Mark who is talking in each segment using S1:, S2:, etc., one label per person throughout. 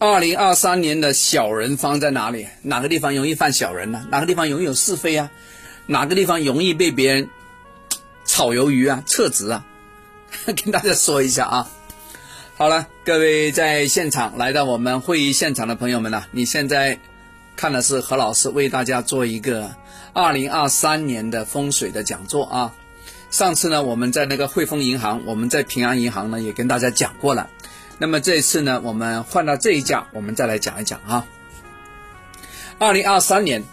S1: 二零二三年的小人方在哪里？哪个地方容易犯小人呢？哪个地方容易有是非啊？哪个地方容易被别人炒鱿鱼啊、撤职啊？跟大家说一下啊。好了，各位在现场来到我们会议现场的朋友们呢，你现在看的是何老师为大家做一个二零二三年的风水的讲座啊。上次呢，我们在那个汇丰银行，我们在平安银行呢也跟大家讲过了。那么这一次呢，我们换到这一家，我们再来讲一讲啊。二零二三年，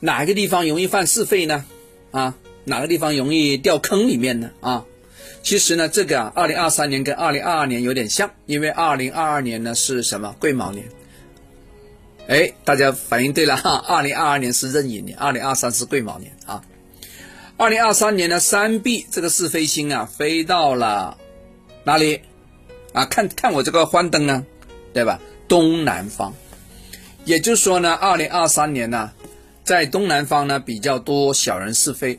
S1: 哪个地方容易犯是非呢？啊，哪个地方容易掉坑里面呢？啊，其实呢，这个啊，二零二三年跟二零二二年有点像，因为二零二二年呢是什么癸卯年？哎，大家反应对了哈，二零二二年是壬寅年，二零二三是癸卯年啊。二零二三年呢，三碧这个是非星啊，飞到了哪里？啊，看看我这个幻灯呢，对吧？东南方，也就是说呢，二零二三年呢，在东南方呢比较多小人是非。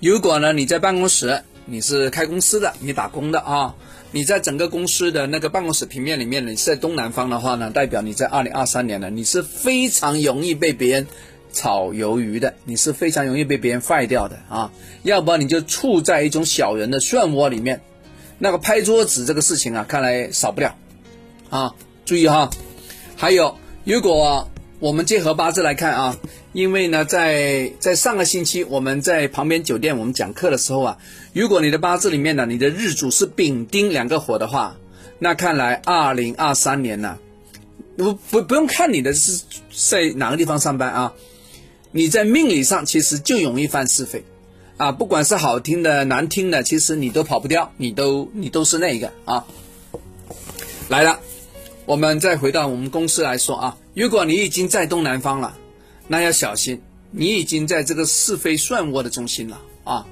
S1: 如果呢你在办公室，你是开公司的，你打工的啊，你在整个公司的那个办公室平面里面，你是在东南方的话呢，代表你在二零二三年呢，你是非常容易被别人炒鱿鱼的，你是非常容易被别人坏掉的啊，要不然你就处在一种小人的漩涡里面。那个拍桌子这个事情啊，看来少不了，啊，注意哈。还有，如果我们结合八字来看啊，因为呢，在在上个星期我们在旁边酒店我们讲课的时候啊，如果你的八字里面呢，你的日主是丙丁两个火的话，那看来二零二三年呢，不不不用看你的是在哪个地方上班啊，你在命理上其实就容易犯是非。啊，不管是好听的、难听的，其实你都跑不掉，你都你都是那个啊。来了，我们再回到我们公司来说啊，如果你已经在东南方了，那要小心，你已经在这个是非漩涡的中心了啊。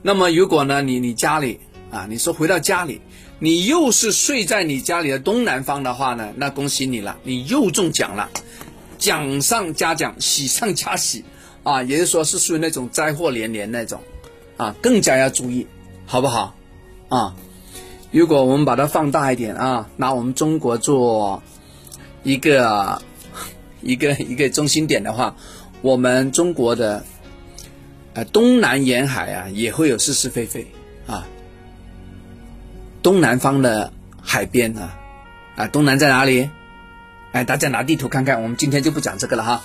S1: 那么如果呢，你你家里啊，你说回到家里，你又是睡在你家里的东南方的话呢，那恭喜你了，你又中奖了，奖上加奖，喜上加喜。啊，也就是说是属于那种灾祸连连那种，啊，更加要注意，好不好？啊，如果我们把它放大一点啊，拿我们中国做一个一个一个中心点的话，我们中国的呃东南沿海啊也会有是是非非啊，东南方的海边啊啊，东南在哪里？哎，大家拿地图看看，我们今天就不讲这个了哈。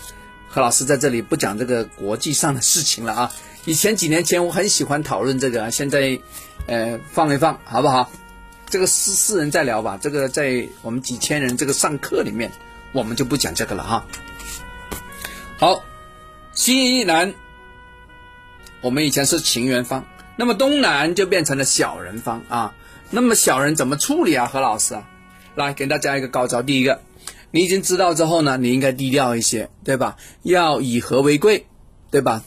S1: 何老师在这里不讲这个国际上的事情了啊！以前几年前我很喜欢讨论这个，现在，呃，放一放好不好？这个私私人再聊吧。这个在我们几千人这个上课里面，我们就不讲这个了哈。好，西南，我们以前是情缘方，那么东南就变成了小人方啊。那么小人怎么处理啊？何老师，来给大家一个高招，第一个。你已经知道之后呢，你应该低调一些，对吧？要以和为贵，对吧？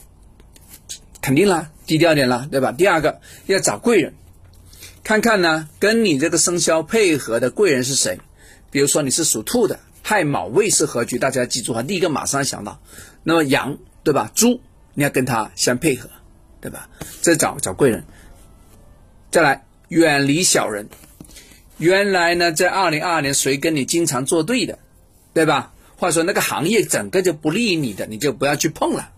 S1: 肯定啦，低调点啦，对吧？第二个要找贵人，看看呢，跟你这个生肖配合的贵人是谁？比如说你是属兔的，亥卯未是合局，大家记住哈，第一个马上想到，那么羊对吧？猪你要跟他相配合，对吧？再找找贵人，再来远离小人。原来呢，在二零二二年谁跟你经常作对的？对吧？或者说那个行业整个就不利于你的，你就不要去碰了，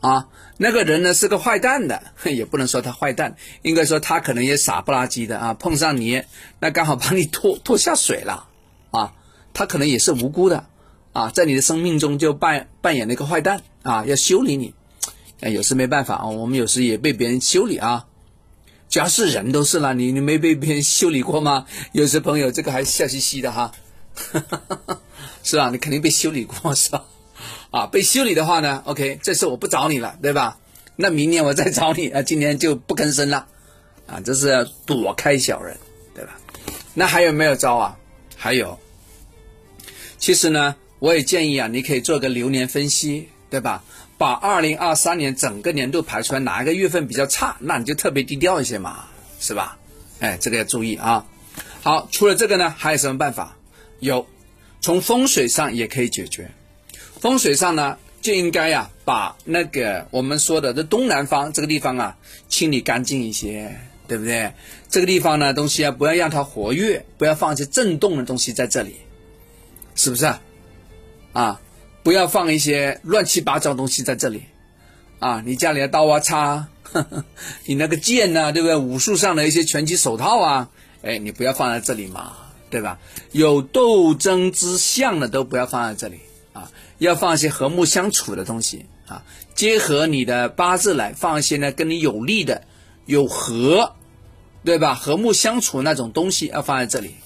S1: 啊，那个人呢是个坏蛋的，也不能说他坏蛋，应该说他可能也傻不拉几的啊，碰上你，那刚好把你拖拖下水了，啊，他可能也是无辜的，啊，在你的生命中就扮扮演了一个坏蛋啊，要修理你，有时没办法啊，我们有时也被别人修理啊，只要是人都是了，你你没被别人修理过吗？有些朋友这个还笑嘻嘻的哈哈哈哈。是吧？你肯定被修理过是吧？啊，被修理的话呢，OK，这次我不找你了，对吧？那明年我再找你 啊，今年就不吭声了，啊，这是躲开小人，对吧？那还有没有招啊？还有，其实呢，我也建议啊，你可以做个流年分析，对吧？把二零二三年整个年度排出来，哪一个月份比较差，那你就特别低调一些嘛，是吧？哎，这个要注意啊。好，除了这个呢，还有什么办法？有。从风水上也可以解决，风水上呢就应该呀把那个我们说的这东南方这个地方啊清理干净一些，对。不对？这个地方呢，东西啊，不要让它活跃，不要放一些震动的东西在这里，是不是啊？啊，不要放一些乱七八糟东西在这里，啊，你家里的刀啊叉，你那个剑呐，对不对？武术上的一些拳击手套啊，哎，你不要放在这里嘛，对吧？有斗争之象的都不要放在这里啊，要放一些和睦相处的东西啊，结合你的八字来放一些呢，跟你有利的。有和，对吧？和睦相处那种东西要放在这里，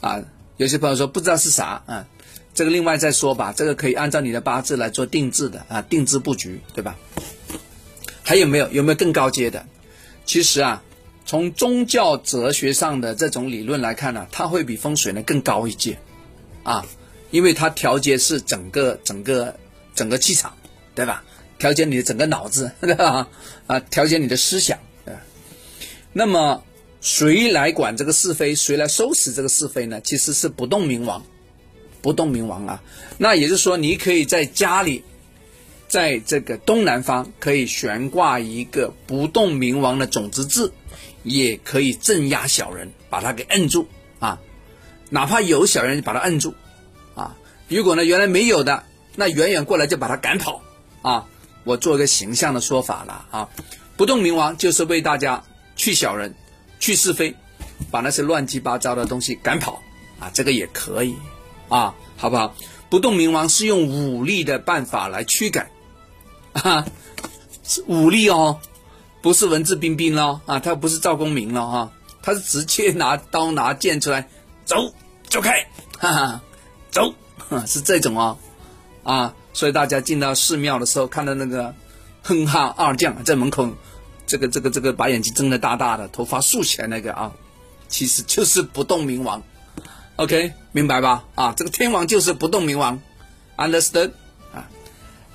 S1: 啊，有些朋友说不知道是啥啊，这个另外再说吧。这个可以按照你的八字来做定制的啊，定制布局，对吧？还有没有？有没有更高阶的？其实啊，从宗教哲学上的这种理论来看呢，它会比风水呢更高一阶，啊，因为它调节是整个整个整个气场，对吧？调节你的整个脑子，对吧？啊，调节你的思想。那么，谁来管这个是非？谁来收拾这个是非呢？其实是不动明王，不动明王啊。那也就是说，你可以在家里，在这个东南方可以悬挂一个不动明王的种子字，也可以镇压小人，把他给摁住啊。哪怕有小人，把他摁住啊。如果呢，原来没有的，那远远过来就把他赶跑啊。我做一个形象的说法了啊。不动明王就是为大家。去小人，去是非，把那些乱七八糟的东西赶跑啊！这个也可以啊，好不好？不动明王是用武力的办法来驱赶啊，武力哦，不是文质彬彬喽啊，他不是赵公明了啊，他是直接拿刀拿剑出来，走，走开，哈哈，走，是这种哦啊，所以大家进到寺庙的时候，看到那个哼哈二将在门口。这个这个这个把眼睛睁得大大的，头发竖起来那个啊，其实就是不动明王，OK，明白吧？啊，这个天王就是不动明王，understood？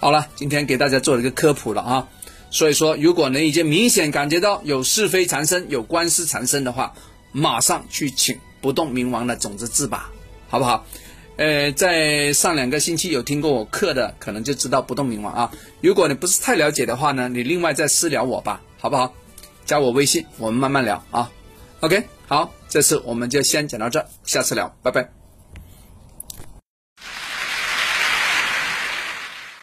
S1: 好了，今天给大家做了一个科普了啊，所以说，如果能已经明显感觉到有是非缠身、有官司缠身的话，马上去请不动明王的种子字吧，好不好？呃，在上两个星期有听过我课的，可能就知道不动明王啊。如果你不是太了解的话呢，你另外再私聊我吧。好不好？加我微信，我们慢慢聊啊。OK，好，这次我们就先讲到这，下次聊，拜拜。